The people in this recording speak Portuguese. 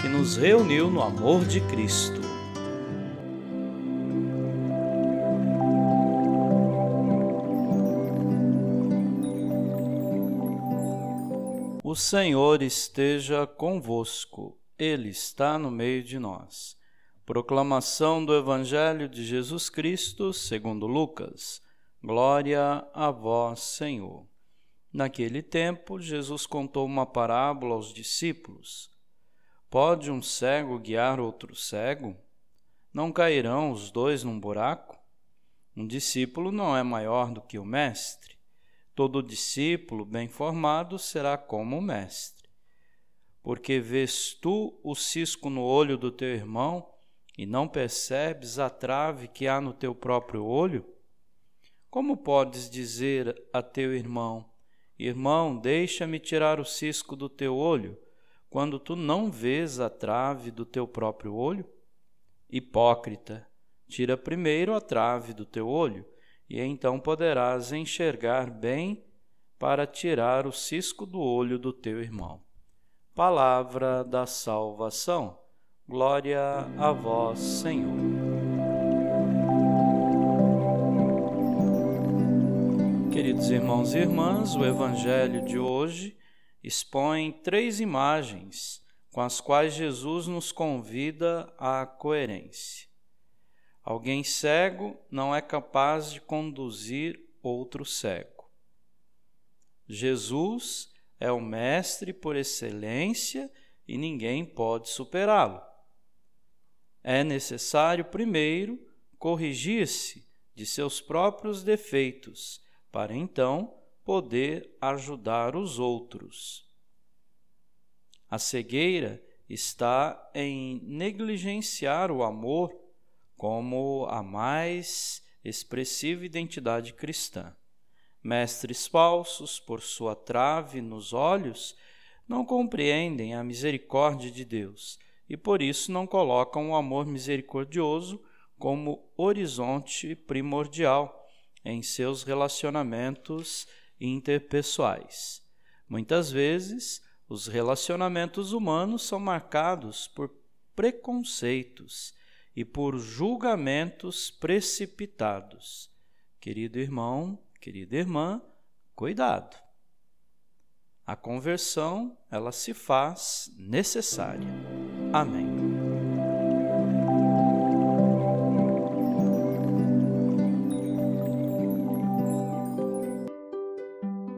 que nos reuniu no amor de Cristo. O Senhor esteja convosco, Ele está no meio de nós. Proclamação do Evangelho de Jesus Cristo, segundo Lucas. Glória a vós, Senhor. Naquele tempo, Jesus contou uma parábola aos discípulos Pode um cego guiar outro cego? Não cairão os dois num buraco? Um discípulo não é maior do que o mestre. Todo discípulo bem formado será como o mestre. Porque vês tu o cisco no olho do teu irmão e não percebes a trave que há no teu próprio olho? Como podes dizer a teu irmão: Irmão, deixa-me tirar o cisco do teu olho? Quando tu não vês a trave do teu próprio olho? Hipócrita, tira primeiro a trave do teu olho, e então poderás enxergar bem para tirar o cisco do olho do teu irmão. Palavra da salvação. Glória a vós, Senhor. Queridos irmãos e irmãs, o Evangelho de hoje expõe três imagens com as quais Jesus nos convida à coerência. Alguém cego não é capaz de conduzir outro cego. Jesus é o mestre por excelência e ninguém pode superá-lo. É necessário, primeiro, corrigir-se de seus próprios defeitos, para então poder ajudar os outros. A cegueira está em negligenciar o amor como a mais expressiva identidade cristã. Mestres falsos, por sua trave nos olhos, não compreendem a misericórdia de Deus e por isso não colocam o amor misericordioso como horizonte primordial em seus relacionamentos interpessoais. Muitas vezes, os relacionamentos humanos são marcados por preconceitos e por julgamentos precipitados. Querido irmão, querida irmã, cuidado. A conversão, ela se faz necessária. Amém.